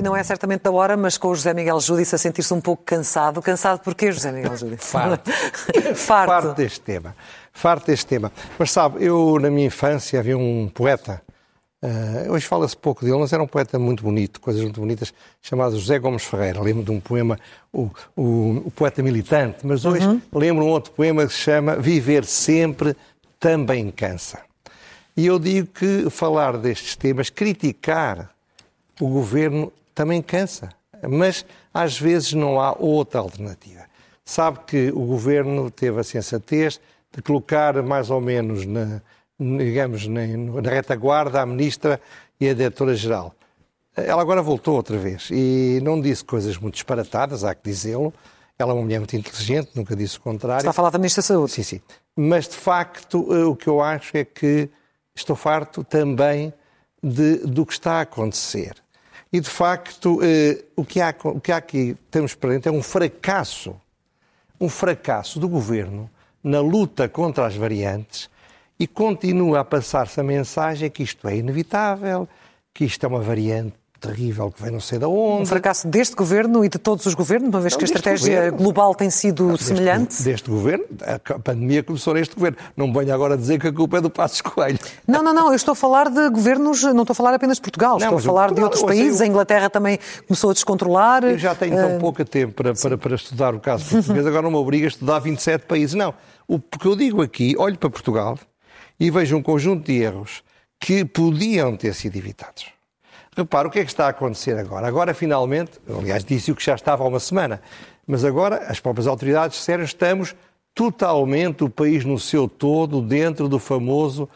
E não é certamente da hora, mas com o José Miguel Júdice a sentir-se um pouco cansado. Cansado porquê, José Miguel Júdice? Farto. Farto. Farto deste tema. Farto deste tema. Mas sabe, eu na minha infância havia um poeta, uh, hoje fala-se pouco dele, mas era um poeta muito bonito, coisas muito bonitas, chamado José Gomes Ferreira. Lembro de um poema, o, o, o poeta militante, mas hoje uhum. lembro um outro poema que se chama Viver Sempre Também Cansa. E eu digo que falar destes temas, criticar o governo também cansa, mas às vezes não há outra alternativa. Sabe que o governo teve a sensatez de colocar mais ou menos na, digamos, na, na retaguarda a ministra e a diretora-geral. Ela agora voltou outra vez e não disse coisas muito disparatadas, há que dizê-lo. Ela é uma mulher muito inteligente, nunca disse o contrário. Está a falar da Ministra da Saúde. Sim, sim. Mas, de facto, eh, o que eu acho é que estou farto também de, do que está a acontecer. E, de facto, eh, o, que há, o que há aqui, temos presente, é um fracasso, um fracasso do governo na luta contra as variantes e continua a passar-se a mensagem que isto é inevitável, que isto é uma variante terrível que vem não sei de onde. Um fracasso deste governo e de todos os governos, uma vez não, que a estratégia governo. global tem sido semelhante? Deste, governo, a pandemia começou neste governo. Não venho agora dizer que a culpa é do Passos Coelho. Não, não, não, eu estou a falar de governos, não estou a falar apenas de Portugal, não, estou a falar Portugal, de outros países, eu, a Inglaterra também começou a descontrolar. Eu já tenho tão uh... pouco tempo para, para, para estudar o caso português, agora não me obriga a estudar 27 países. Não, o, porque eu digo aqui, olho para Portugal e vejo um conjunto de erros que podiam ter sido evitados. Repara, o que é que está a acontecer agora? Agora, finalmente, aliás, disse o que já estava há uma semana, mas agora as próprias autoridades disseram estamos totalmente o país no seu todo dentro do famoso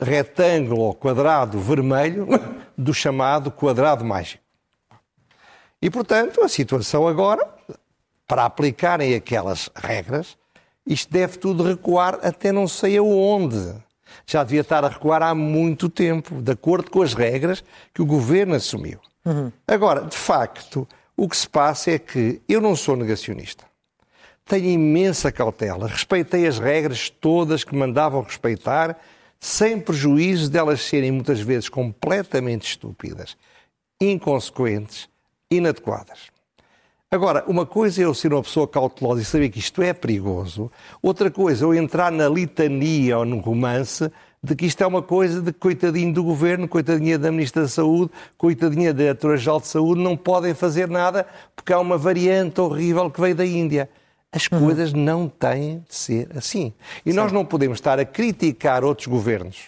retângulo ou quadrado vermelho do chamado quadrado mágico. E, portanto, a situação agora, para aplicarem aquelas regras, isto deve tudo recuar até não sei aonde já devia estar a recuar há muito tempo, de acordo com as regras que o governo assumiu. Uhum. Agora, de facto, o que se passa é que eu não sou negacionista. Tenho imensa cautela, respeitei as regras todas que mandavam respeitar, sem prejuízo delas serem muitas vezes completamente estúpidas, inconsequentes, inadequadas. Agora, uma coisa é eu ser uma pessoa cautelosa e saber que isto é perigoso, outra coisa é eu entrar na litania ou no romance de que isto é uma coisa de coitadinho do governo, coitadinha da Ministra da Saúde, coitadinha da Diretora-Geral de Saúde, não podem fazer nada porque há uma variante horrível que veio da Índia. As uhum. coisas não têm de ser assim. E nós não podemos estar a criticar outros governos.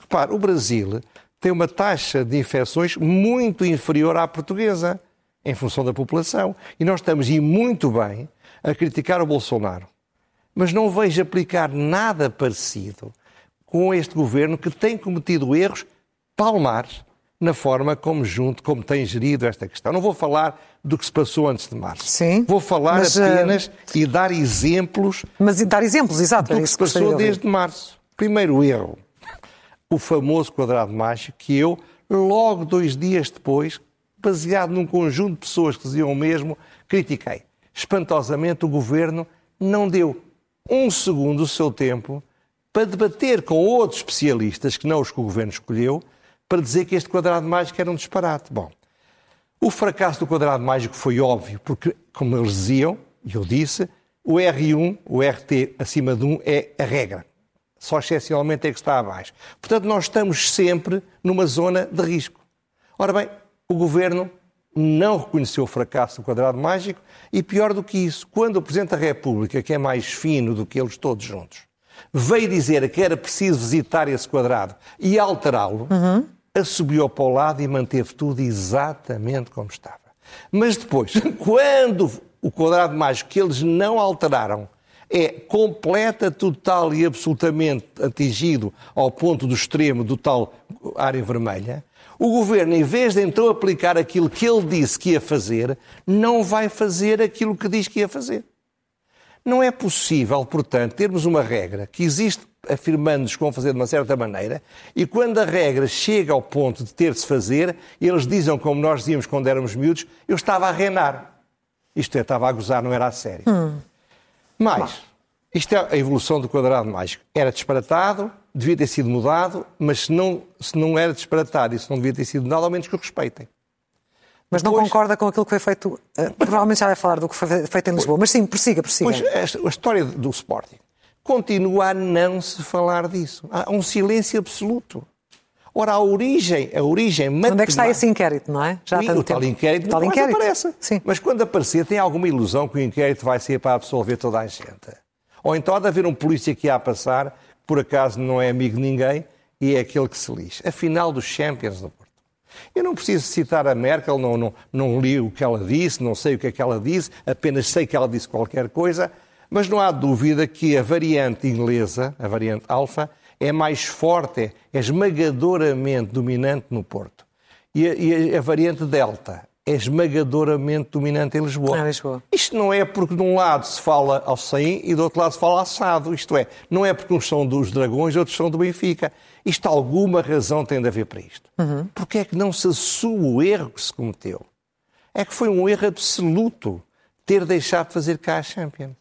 Repare, o Brasil tem uma taxa de infecções muito inferior à portuguesa em função da população. E nós estamos, e muito bem, a criticar o Bolsonaro. Mas não vejo aplicar nada parecido com este governo que tem cometido erros palmares na forma como junto, como tem gerido esta questão. Não vou falar do que se passou antes de março. Sim. Vou falar mas, apenas uh... e dar exemplos. Mas dar exemplos, exato. Do que se passou desde março. Primeiro erro, o famoso quadrado mágico que eu, logo dois dias depois, baseado num conjunto de pessoas que diziam o mesmo, critiquei. Espantosamente, o governo não deu um segundo do seu tempo para debater com outros especialistas, que não os que o governo escolheu, para dizer que este quadrado mágico era um disparate. Bom, o fracasso do quadrado mágico foi óbvio, porque, como eles diziam, e eu disse, o R1, o RT acima de 1 é a regra. Só excepcionalmente é que está abaixo. Portanto, nós estamos sempre numa zona de risco. Ora bem, o governo não reconheceu o fracasso do quadrado mágico e, pior do que isso, quando o Presidente da República, que é mais fino do que eles todos juntos, veio dizer que era preciso visitar esse quadrado e alterá-lo, uhum. assobiu para o lado e manteve tudo exatamente como estava. Mas depois, quando o quadrado mágico que eles não alteraram é completa, total e absolutamente atingido ao ponto do extremo do tal área vermelha, o governo, em vez de então aplicar aquilo que ele disse que ia fazer, não vai fazer aquilo que diz que ia fazer. Não é possível, portanto, termos uma regra que existe afirmando-nos que vão fazer de uma certa maneira, e quando a regra chega ao ponto de ter de se fazer, eles dizem, como nós dizíamos quando éramos miúdos, eu estava a reinar. Isto é, estava a gozar, não era a sério. Hum. Mas, isto é a evolução do quadrado mágico. Era disparatado, devia ter sido mudado, mas se não, se não era disparatado e se não devia ter sido mudado, ao menos que o respeitem. Mas não concorda com aquilo que foi feito. Uh, provavelmente já vai falar do que foi feito em Lisboa, mas sim, prossiga, prossiga. Pois a história do Sporting continua a não se falar disso. Há um silêncio absoluto. Ora, a origem, a origem matemática... Onde é que está esse inquérito, não é? Já há tanto o tal inquérito não inquérito. aparece. Sim. Mas quando aparecer, tem alguma ilusão que o inquérito vai ser para absolver toda a gente. Ou então há de haver um polícia que há a passar, que por acaso não é amigo de ninguém, e é aquele que se lixa. A final dos Champions do Porto. Eu não preciso citar a Merkel, não, não, não li o que ela disse, não sei o que é que ela disse, apenas sei que ela disse qualquer coisa, mas não há dúvida que a variante inglesa, a variante alfa, é mais forte, é esmagadoramente dominante no Porto. E a, e a variante Delta é esmagadoramente dominante em Lisboa. É Lisboa. Isto não é porque de um lado se fala ao 100 e do outro lado se fala assado. Isto é, não é porque uns são dos Dragões e outros são do Benfica. Isto alguma razão tem de haver para isto. Uhum. Porque é que não se assume o erro que se cometeu? É que foi um erro absoluto ter deixado de fazer cá a Champions.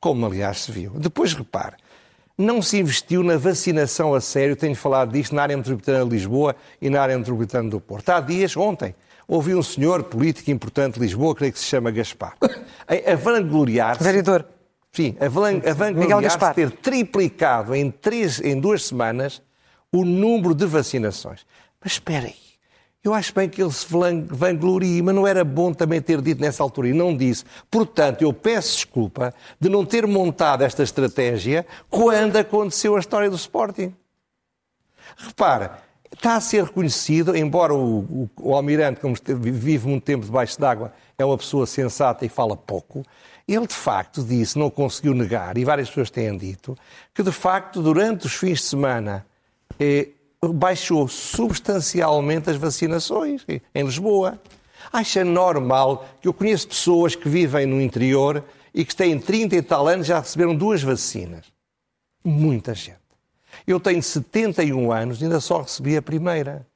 Como, aliás, se viu. Depois, repare, não se investiu na vacinação a sério, tenho falado disto na área metropolitana de Lisboa e na área metropolitana do Porto. Há dias, ontem, ouvi um senhor político importante de Lisboa, creio que se chama Gaspar, a, vangloriar-se... Vereador. Sim, a, a vangloriar-se ter triplicado em, três, em duas semanas o número de vacinações. Mas espera aí. Eu acho bem que ele se vanglorie, mas não era bom também ter dito nessa altura e não disse. Portanto, eu peço desculpa de não ter montado esta estratégia quando aconteceu a história do Sporting. Repara, está a ser reconhecido, embora o, o, o Almirante, como vive muito tempo debaixo d'água, é uma pessoa sensata e fala pouco, ele de facto disse, não conseguiu negar, e várias pessoas têm dito, que de facto durante os fins de semana eh, baixou substancialmente as vacinações em Lisboa. Acha normal que eu conheço pessoas que vivem no interior e que têm 30 e tal anos já receberam duas vacinas. Muita gente. Eu tenho 71 anos e ainda só recebi a primeira,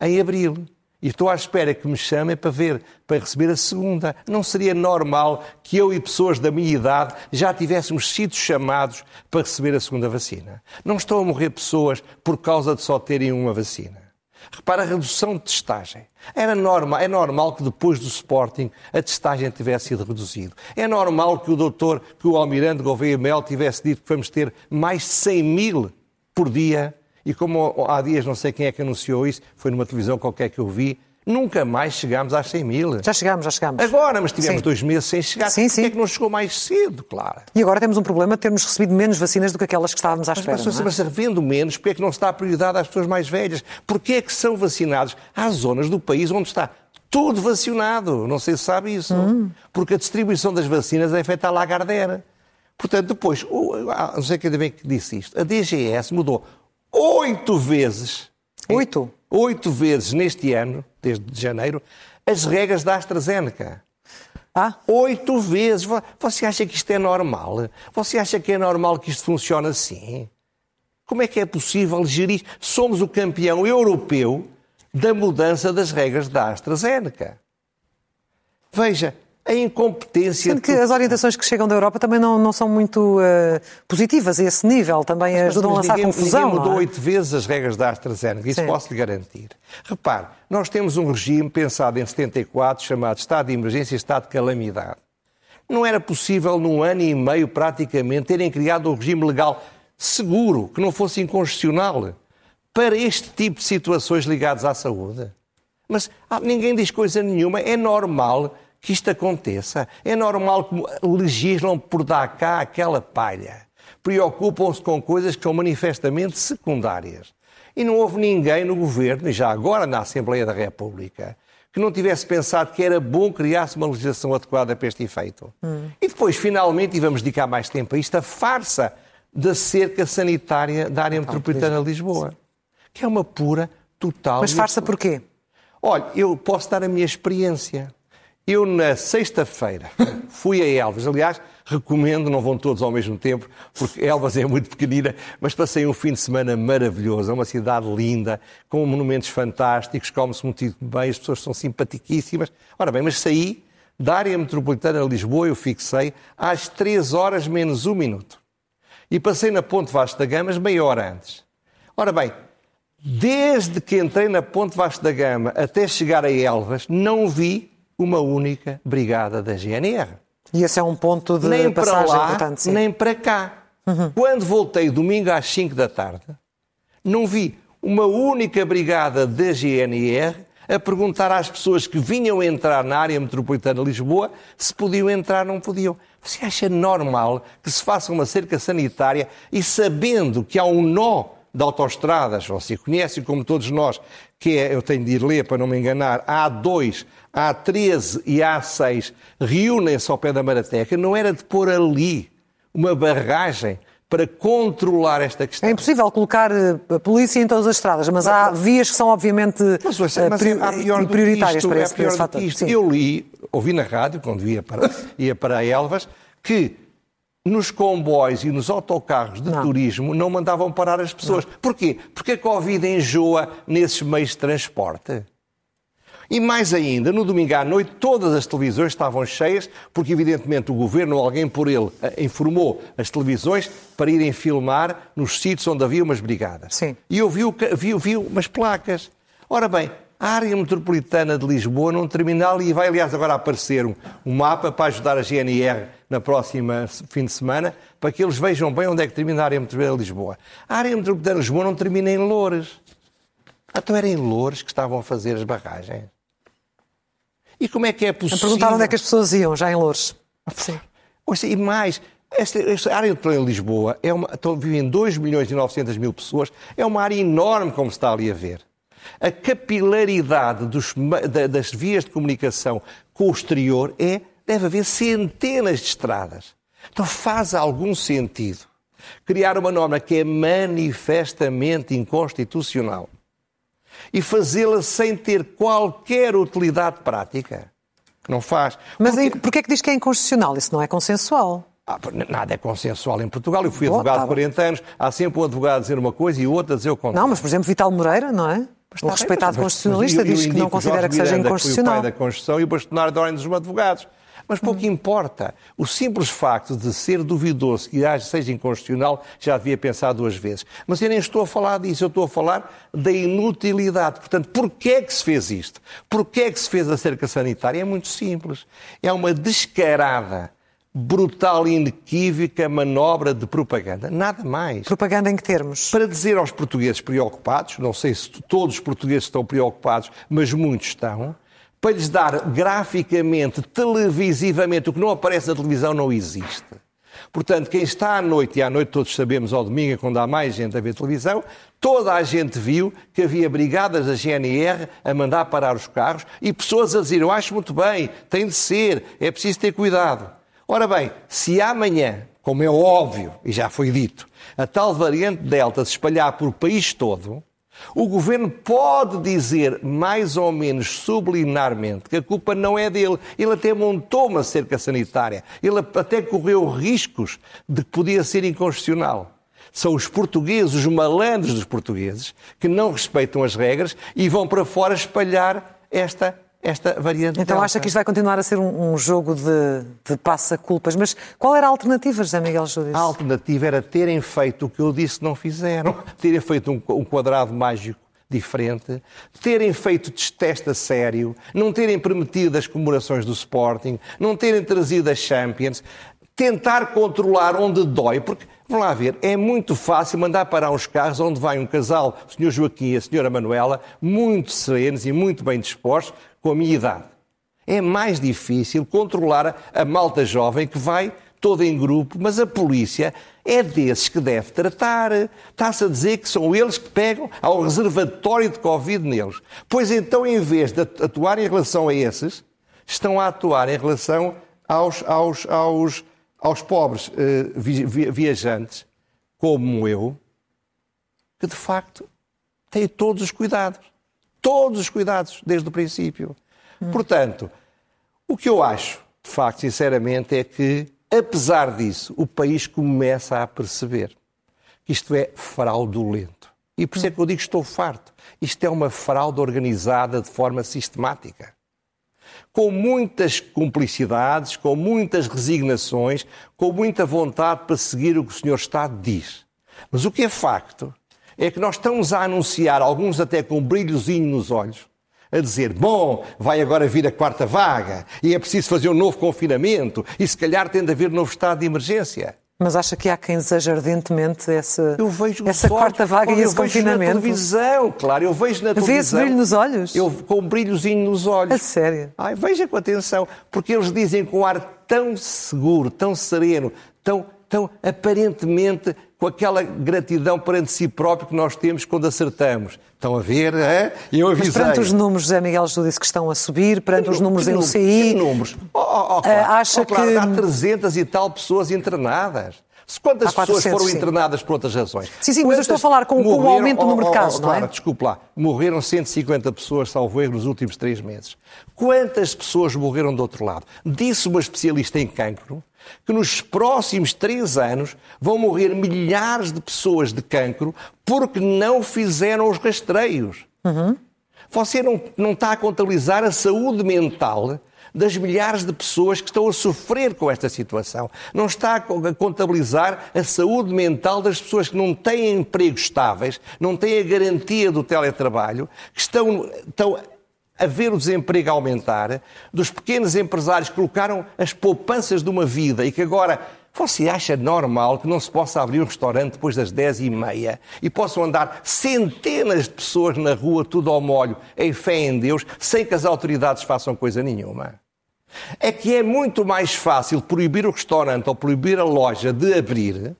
em abril. E estou à espera que me chamem para ver, para receber a segunda. Não seria normal que eu e pessoas da minha idade já tivéssemos sido chamados para receber a segunda vacina. Não estão a morrer pessoas por causa de só terem uma vacina. Repara a redução de testagem. Era normal, é normal que depois do Sporting a testagem tivesse sido reduzida. É normal que o doutor, que o almirante Gouveia Mel tivesse dito que vamos ter mais de 100 mil por dia e como há dias não sei quem é que anunciou isso, foi numa televisão qualquer que eu vi, nunca mais chegámos às 100 mil. Já chegámos, já chegámos. Agora, mas tivemos sim. dois meses sem chegar. Sim, sim. Porquê é que não chegou mais cedo, claro? E agora temos um problema de termos recebido menos vacinas do que aquelas que estávamos à espera. Mas, mas, mas vendo menos, porquê é que não se dá prioridade às pessoas mais velhas? Porquê é que são vacinados? Há zonas do país onde está tudo vacinado. Não sei se sabe isso. Hum. Porque a distribuição das vacinas é feita à Lagardère. Portanto, depois, não sei quem bem que disse isto, a DGS mudou oito vezes. Oito? Oito vezes neste ano, desde janeiro, as regras da AstraZeneca. Ah? Oito vezes. Você acha que isto é normal? Você acha que é normal que isto funcione assim? Como é que é possível gerir? Somos o campeão europeu da mudança das regras da AstraZeneca. Veja, a incompetência. Sendo que as orientações que chegam da Europa também não, não são muito uh, positivas a esse nível, também mas, ajudam mas, a lançar ninguém, confusão. Ninguém mudou é? oito vezes as regras da AstraZeneca, isso Sim. posso lhe garantir. Repare, nós temos um regime pensado em 74 chamado Estado de Emergência e Estado de Calamidade. Não era possível, num ano e meio praticamente, terem criado um regime legal seguro, que não fosse inconstitucional, para este tipo de situações ligadas à saúde. Mas ah, ninguém diz coisa nenhuma, é normal que isto aconteça. É normal que legislam por dar cá aquela palha. Preocupam-se com coisas que são manifestamente secundárias. E não houve ninguém no governo, e já agora na Assembleia da República, que não tivesse pensado que era bom criar-se uma legislação adequada para este efeito. Hum. E depois, finalmente, e vamos dedicar mais tempo a isto, a farsa da cerca sanitária da área metropolitana de Lisboa, que é uma pura, total... Mas farsa porquê? Olha, eu posso dar a minha experiência. Eu, na sexta-feira, fui a Elvas. Aliás, recomendo, não vão todos ao mesmo tempo, porque Elvas é muito pequenina, mas passei um fim de semana maravilhoso. É uma cidade linda, com monumentos fantásticos, come-se muito bem, as pessoas são simpaticíssimas. Ora bem, mas saí da área metropolitana de Lisboa, eu fixei, às 3 horas menos um minuto. E passei na Ponte Vasco da Gama meia hora antes. Ora bem, Desde que entrei na Ponte Vasco da Gama até chegar a Elvas, não vi uma única brigada da GNR. E esse é um ponto de nem passagem para lá, importante. Sim. Nem para cá. Uhum. Quando voltei domingo às 5 da tarde, não vi uma única brigada da GNR a perguntar às pessoas que vinham entrar na área metropolitana de Lisboa se podiam entrar ou não podiam. Você acha normal que se faça uma cerca sanitária e sabendo que há um nó de autoestradas, você conhece como todos nós, que é, eu tenho de ir ler para não me enganar, a A2, a A13 e a A6 reúnem-se ao pé da Marateca, não era de pôr ali uma barragem para controlar esta questão. É impossível colocar eh, a polícia em todas as estradas, mas há vias que são obviamente mas, mas, eh, prior, prioritárias isto, para esse, é para esse fator. Eu li, ouvi na rádio, quando ia para, ia para Elvas, que nos comboios e nos autocarros de não. turismo não mandavam parar as pessoas. Não. Porquê? Porque a Covid enjoa nesses meios de transporte. E mais ainda, no domingo à noite, todas as televisões estavam cheias, porque evidentemente o governo, ou alguém por ele, eh, informou as televisões para irem filmar nos sítios onde havia umas brigadas. Sim. E eu vi, vi, vi umas placas. Ora bem, a área metropolitana de Lisboa num terminal e vai, aliás, agora aparecer um, um, mapa para ajudar a GNR na próxima fim de semana, para que eles vejam bem onde é que termina a área metropolitana de Lisboa. A área metropolitana de Lisboa não termina em Loures. Então era em Loures que estavam a fazer as barragens. E como é que é possível... A perguntar onde é que as pessoas iam, já em Loures. Sim. E mais, esta, esta, área metropolitana de Lisboa é uma, vivem 2 milhões e 900 mil pessoas, é uma área enorme, como se está ali a ver a capilaridade dos, das vias de comunicação com o exterior é, deve haver centenas de estradas. Então faz algum sentido criar uma norma que é manifestamente inconstitucional e fazê-la sem ter qualquer utilidade prática? Não faz. Mas Porque... porquê é que diz que é inconstitucional? Isso não é consensual. Ah, nada é consensual em Portugal. Eu fui advogado há 40 anos, há sempre um advogado a dizer uma coisa e outro a dizer o contrário. Não, mas por exemplo, Vital Moreira, não é? O respeitado mas, constitucionalista mas, diz que não considera que seja inconstitucional. Que foi o pai da Constituição e o bastonário da Ordem dos Advogados. Mas pouco hum. importa. O simples facto de ser duvidoso que seja inconstitucional já devia pensar duas vezes. Mas eu nem estou a falar disso, eu estou a falar da inutilidade. Portanto, porquê é que se fez isto? Porquê é que se fez a cerca sanitária? É muito simples. É uma descarada brutal e inequívoca manobra de propaganda. Nada mais. Propaganda em que termos? Para dizer aos portugueses preocupados, não sei se todos os portugueses estão preocupados, mas muitos estão, para lhes dar graficamente, televisivamente, o que não aparece na televisão não existe. Portanto, quem está à noite, e à noite todos sabemos, ao domingo, é quando há mais gente a ver televisão, toda a gente viu que havia brigadas da GNR a mandar parar os carros e pessoas a dizer: Eu acho muito bem, tem de ser, é preciso ter cuidado. Ora bem, se amanhã, como é óbvio e já foi dito, a tal variante Delta se espalhar por o país todo, o governo pode dizer mais ou menos subliminarmente que a culpa não é dele. Ele até montou uma cerca sanitária. Ele até correu riscos de que podia ser inconstitucional. São os portugueses, os malandros dos portugueses, que não respeitam as regras e vão para fora espalhar esta esta variante. Então delta. acha que isto vai continuar a ser um, um jogo de, de passa-culpas. Mas qual era a alternativa, José Miguel Júdice? A alternativa era terem feito o que eu disse que não fizeram. terem feito um, um quadrado mágico diferente, terem feito teste a sério, não terem permitido as comemorações do Sporting, não terem trazido as Champions, tentar controlar onde dói, porque, vamos lá ver, é muito fácil mandar parar uns carros onde vai um casal, o Sr. Joaquim e a Sra. Manuela, muito serenos e muito bem dispostos, com a minha idade. É mais difícil controlar a malta jovem que vai toda em grupo, mas a polícia é desses que deve tratar. Está-se a dizer que são eles que pegam ao reservatório de Covid neles. Pois então, em vez de atuar em relação a esses, estão a atuar em relação aos, aos, aos, aos pobres uh, viajantes, como eu, que de facto têm todos os cuidados todos os cuidados desde o princípio. Portanto, o que eu acho, de facto, sinceramente, é que, apesar disso, o país começa a perceber que isto é fraudulento. E por isso é que eu digo que estou farto. Isto é uma fraude organizada de forma sistemática. Com muitas cumplicidades, com muitas resignações, com muita vontade para seguir o que o Sr. Estado diz. Mas o que é facto é que nós estamos a anunciar, alguns até com um brilhozinho nos olhos, a dizer: bom, vai agora vir a quarta vaga e é preciso fazer um novo confinamento e se calhar tem de haver um novo estado de emergência. Mas acha que há quem deseja ardentemente essa, essa quarta vaga e esse confinamento? Eu vejo na televisão, claro, eu vejo na televisão. Vê esse brilho nos olhos? Eu, com um brilhozinho nos olhos. A sério? Ai, veja com atenção, porque eles dizem com um ar tão seguro, tão sereno, tão, tão aparentemente com aquela gratidão perante si próprio que nós temos quando acertamos. Estão a ver, é? Eu avisei. Mas perante os números, José Miguel Júlio disse que estão a subir, perante os números em UCI... Que números? Oh, oh, oh, claro. Acha oh, claro, que... Há 300 e tal pessoas internadas. Quantas 400, pessoas foram sim. internadas por outras razões? Sim, sim, mas eu estou a falar com, morreram, com o aumento do número de casos, oh, oh, não é? desculpe lá. Morreram 150 pessoas, salvo erro, nos últimos três meses. Quantas pessoas morreram do outro lado? Disse uma especialista em cancro que nos próximos três anos vão morrer milhares de pessoas de cancro porque não fizeram os rastreios. Uhum. Você não, não está a contabilizar a saúde mental das milhares de pessoas que estão a sofrer com esta situação. Não está a contabilizar a saúde mental das pessoas que não têm empregos estáveis, não têm a garantia do teletrabalho, que estão, estão a ver o desemprego aumentar, dos pequenos empresários que colocaram as poupanças de uma vida e que agora você acha normal que não se possa abrir um restaurante depois das 10 e meia e possam andar centenas de pessoas na rua, tudo ao molho, em fé em Deus, sem que as autoridades façam coisa nenhuma? É que é muito mais fácil proibir o restaurante ou proibir a loja de abrir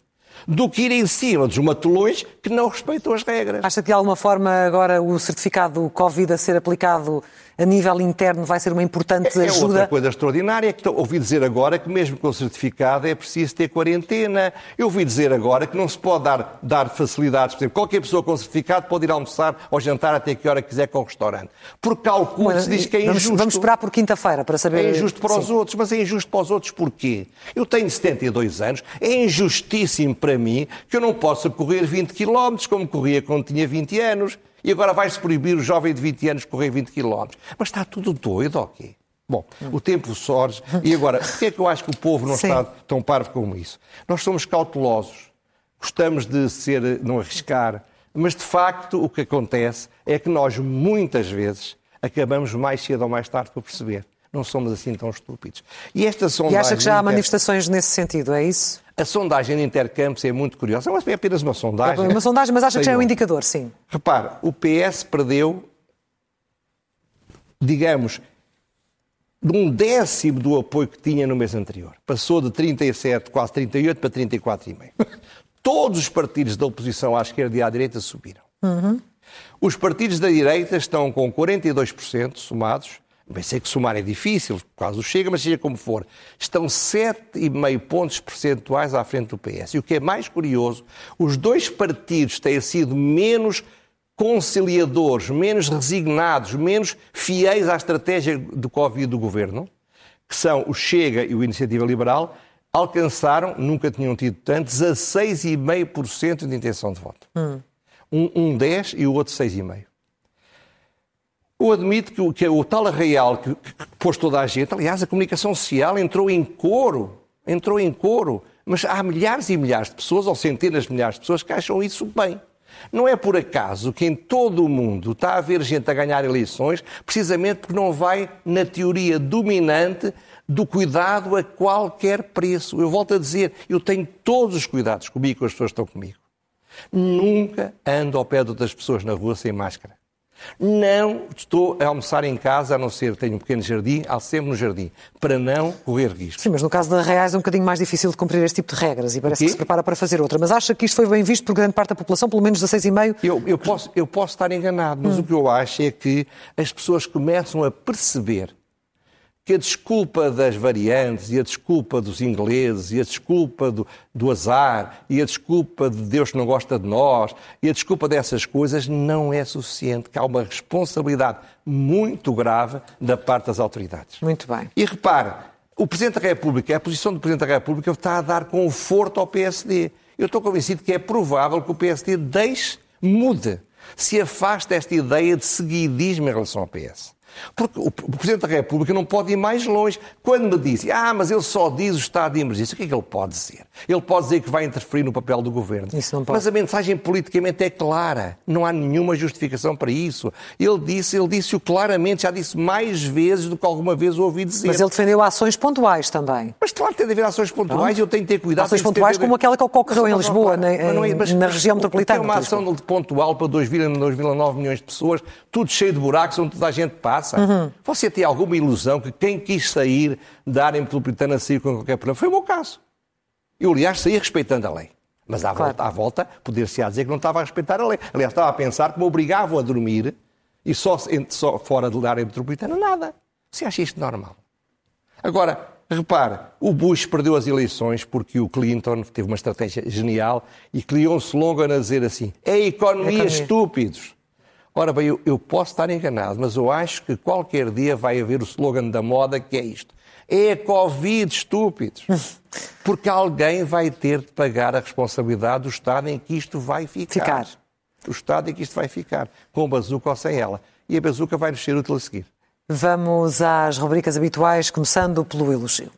do que ir em cima dos matulões que não respeitam as regras. Acha que de alguma forma agora o certificado Covid a ser aplicado a nível interno vai ser uma importante é, ajuda. É outra coisa extraordinária é que ouvi dizer agora que mesmo com o certificado é preciso ter quarentena. Eu ouvi dizer agora que não se pode dar, dar facilidades. Por exemplo, qualquer pessoa com certificado pode ir almoçar ou jantar até que hora quiser com o restaurante. Por cálculo se diz que é injusto. Vamos, vamos esperar por quinta-feira para saber... É injusto para Sim. os outros, mas é injusto para os outros porquê? Eu tenho 72 anos, é injustíssimo para mim que eu não possa correr 20 km como corria quando tinha 20 anos. E agora vai-se proibir o jovem de 20 anos correr 20 km. Mas está tudo doido, ok? Bom, o tempo sorge. E agora, porquê é que eu acho que o povo não Sim. está tão parvo como isso? Nós somos cautelosos, gostamos de ser, não arriscar, mas de facto o que acontece é que nós muitas vezes acabamos mais cedo ou mais tarde por perceber. Não somos assim tão estúpidos. E esta sondagem. E acha que já há manifestações nesse sentido, é isso? A sondagem de Intercampos é muito curiosa. É apenas uma sondagem. É uma sondagem, mas acha que já é um indicador, sim. Repare, o PS perdeu, digamos, de um décimo do apoio que tinha no mês anterior. Passou de 37, quase 38, para 34,5. Todos os partidos da oposição à esquerda e à direita subiram. Uhum. Os partidos da direita estão com 42% somados Bem, sei que somar é difícil, por causa do Chega, mas seja como for, estão 7,5 pontos percentuais à frente do PS. E o que é mais curioso, os dois partidos têm sido menos conciliadores, menos resignados, menos fiéis à estratégia de Covid do governo, que são o Chega e o Iniciativa Liberal, alcançaram, nunca tinham tido tanto, 16,5% de intenção de voto. Hum. Um, um 10 e o outro 6,5%. Eu admito que o, que o tal arraial que, que pôs toda a gente, aliás, a comunicação social entrou em coro, entrou em coro, mas há milhares e milhares de pessoas, ou centenas de milhares de pessoas, que acham isso bem. Não é por acaso que em todo o mundo está a haver gente a ganhar eleições, precisamente porque não vai na teoria dominante do cuidado a qualquer preço. Eu volto a dizer, eu tenho todos os cuidados comigo, com as pessoas que estão comigo. Nunca ando ao pé de outras pessoas na rua sem máscara. Não estou a almoçar em casa, a não ser tenho um pequeno jardim, há sempre no jardim, para não correr risco. Sim, mas no caso da Reais é um bocadinho mais difícil de cumprir este tipo de regras e parece que se prepara para fazer outra. Mas acha que isto foi bem visto por grande parte da população, pelo menos 16,5%? Eu, eu, posso, eu posso estar enganado, mas hum. o que eu acho é que as pessoas começam a perceber que a desculpa das variantes e a desculpa dos ingleses e a desculpa do, do, azar e a desculpa de Deus que não gosta de nós e a desculpa dessas coisas não é suficiente, que há uma responsabilidade muito grave da parte das autoridades. Muito bem. E repare, o Presidente da República, a posição do Presidente da República está a dar conforto ao PSD. Eu estou convencido que é provável que o PSD deixe, mude, se afaste desta ideia de seguidismo em relação ao PS. Porque o Presidente da República não pode ir mais longe. Quando me diz, ah, mas ele só diz o estado de emergência, o que é que ele pode dizer? Ele pode dizer que vai interferir no papel do governo. Isso não pode. Mas a mensagem politicamente é clara. Não há nenhuma justificação para isso. Ele disse, ele disse-o claramente, já disse mais vezes do que alguma vez o ouvi dizer. Mas ele defendeu ações pontuais também. Mas claro, tem de haver ações pontuais e eu tenho de ter cuidado. Ações pontuais como aquela que ocorreu em Lisboa, na, é, mas, na região metropolitana. Tem uma ação de pontual para 2,9 milhões de pessoas, tudo cheio de buracos onde toda a gente passa. Uhum. Você tem alguma ilusão que quem quis sair da área metropolitana saiu com qualquer problema? Foi o meu caso. Eu, aliás, saí respeitando a lei. Mas à claro. volta, à volta poder-se-á dizer que não estava a respeitar a lei. Aliás, estava a pensar que me obrigavam a dormir e só, só fora da área metropolitana, nada. Você acha isto normal? Agora, repare, o Bush perdeu as eleições porque o Clinton teve uma estratégia genial e criou um slogan a dizer assim: é economia, economia. estúpidos. Ora bem, eu, eu, posso estar enganado, mas eu acho que qualquer dia vai haver o slogan da moda que é isto. É a Covid, estúpidos. Porque alguém vai ter de pagar a responsabilidade do Estado em que isto vai ficar. Ficar. O Estado em que isto vai ficar, com a bazuca ou sem ela. E a bazuca vai nos ser útil a seguir. Vamos às rubricas habituais, começando pelo elogio.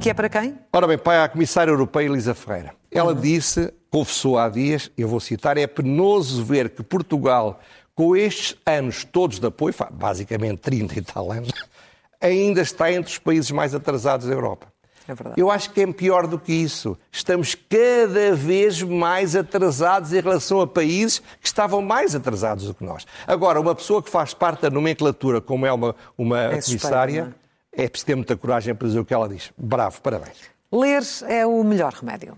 Que é para quem? Ora bem, para a Comissária Europeia Elisa Ferreira. Ela uhum. disse, confessou há dias, eu vou citar, é penoso ver que Portugal, com estes anos todos de apoio, basicamente 30 e tal anos, ainda está entre os países mais atrasados da Europa. É verdade. Eu acho que é pior do que isso. Estamos cada vez mais atrasados em relação a países que estavam mais atrasados do que nós. Agora, uma pessoa que faz parte da nomenclatura, como é uma, uma é comissária, é preciso ter muita coragem para dizer o que ela diz. Bravo, parabéns. Ler é o melhor remédio.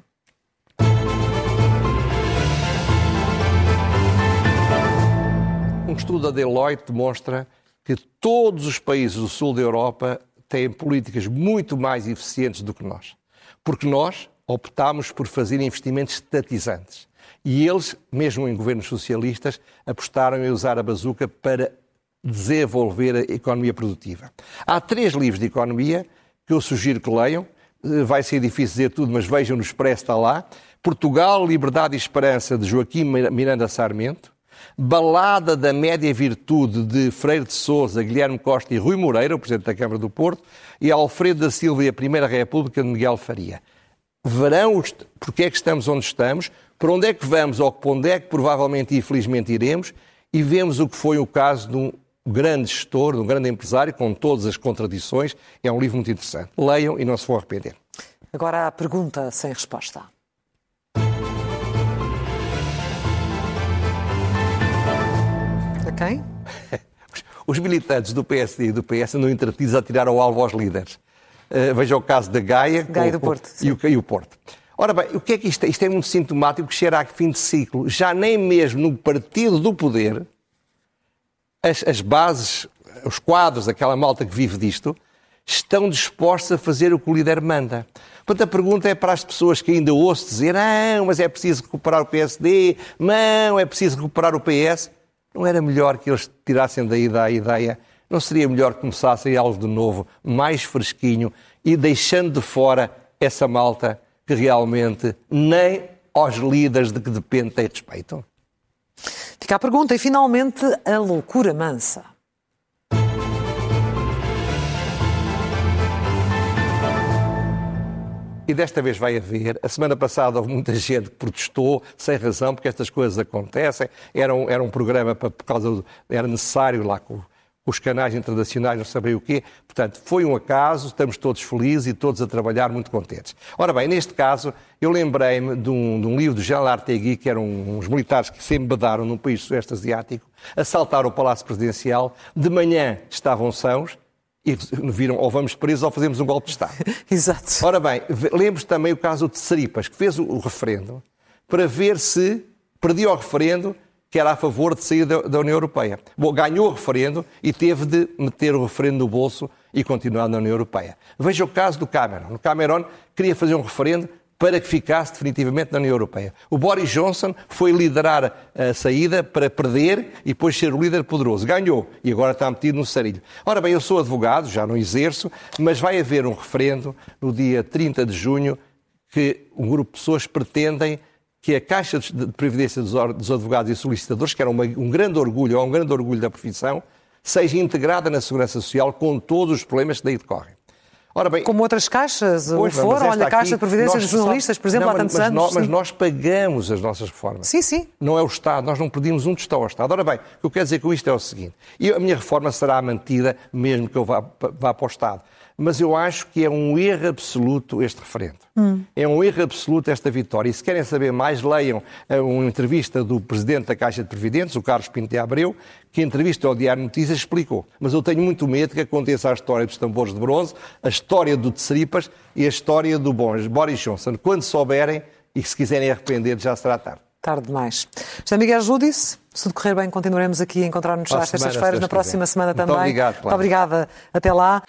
Um estudo da Deloitte demonstra que todos os países do sul da Europa têm políticas muito mais eficientes do que nós. Porque nós optámos por fazer investimentos estatizantes. E eles, mesmo em governos socialistas, apostaram em usar a bazuca para desenvolver a economia produtiva. Há três livros de economia que eu sugiro que leiam. Eh, vai ser difícil dizer tudo, mas vejam no Expresso, está lá. Portugal, Liberdade e Esperança, de Joaquim Miranda Sarmento. Balada da Média Virtude, de Freire de Souza, Guilherme Costa e Rui Moreira, o Presidente da Câmara do Porto. E Alfredo da Silva e a Primeira República, de Miguel Faria. Verão porque é que estamos onde estamos, para onde é que vamos ou para onde é que provavelmente e infelizmente iremos, e vemos o que foi o caso de um grande gestor, um grande empresário, com todas as contradições. É um livro muito interessante. Leiam e não se vão arrepender. Agora a pergunta sem resposta. A quem? Os militantes do PSD e do PS andam entretidos a tirar ao alvo aos líderes. Uh, veja o caso da Gaia, Gaia com, do Porto, com, e, o, e o Porto. Ora bem, o que é que isto é? Isto é muito sintomático que cheira a fim de ciclo. Já nem mesmo no partido do poder as, as bases, os quadros, aquela malta que vive disto, estão dispostos a fazer o que o líder manda. Portanto, a pergunta é para as pessoas que ainda ouço dizer não, mas é preciso recuperar o PSD, não, é preciso recuperar o PS. Não era melhor que eles tirassem daí da ideia? Não seria melhor que começassem algo de novo, mais fresquinho e deixando de fora essa malta que realmente nem aos líderes de que depende tem respeito? Fica a pergunta, e finalmente a loucura mansa. E desta vez vai haver. A semana passada houve muita gente que protestou, sem razão, porque estas coisas acontecem. Era um, era um programa para, por causa. Do, era necessário lá com os canais internacionais, não sabem o quê. Portanto, foi um acaso, estamos todos felizes e todos a trabalhar muito contentes. Ora bem, neste caso, eu lembrei-me de, um, de um, livro de Jean Lartegui, que eram uns militares que se embadaram num país sudeste asiático, assaltaram o Palácio Presidencial, de manhã estavam sãos, e viram ou vamos presos ou fazemos um golpe de Estado. Exato. Ora bem, lembro também o caso de Seripas, que fez o, o referendo para ver se perdia o referendo que era a favor de sair da, da, União Europeia. Bom, ganhou o referendo e teve de meter o referendo no bolso e continuar na União Europeia. Veja o caso do Cameron. O Cameron queria fazer um referendo para que ficasse definitivamente na União Europeia. O Boris Johnson foi liderar a saída para perder e depois ser o líder poderoso. Ganhou e agora está metido no sarilho. Ora bem, eu sou advogado, já não exerço, mas vai haver um referendo no dia 30 de junho que um grupo de pessoas pretendem que a Caixa de Previdência dos Advogados e Solicitadores, que era uma, um grande orgulho, ou um grande orgulho da profissão, seja integrada na Segurança Social com todos os problemas que daí decorrem. Ora bem, Como outras caixas, pois, o FOR, olha, a Caixa de Previdência dos jornalistas, por exemplo, não, há tantos mas, anos. Nós, mas nós pagamos as nossas reformas. Sim, sim. Não é o Estado, nós não pedimos um tostão ao Estado. Ora bem, o que eu quero dizer com isto é o seguinte, a minha reforma será mantida mesmo que eu vá, vá para o Estado mas eu acho que é um erro absoluto este referendo. Hum. É um erro absoluto esta vitória. E se querem saber mais, leiam eh, uma entrevista do Presidente da Caixa de Previdentes, o Carlos Pinto de Abreu, que em entrevista ao Diário Notícias explicou. Mas eu tenho muito medo que aconteça a história dos tambores de bronze, a história do Tesseripas e a história do Boris Johnson. Quando souberem e se quiserem arrepender, já será tarde. Tarde demais. José Miguel Júdice, se tudo correr bem, continuaremos aqui a encontrar-nos às sextas-feiras, na próxima semana também. Muito obrigado. Claro. Muito obrigada. Até lá.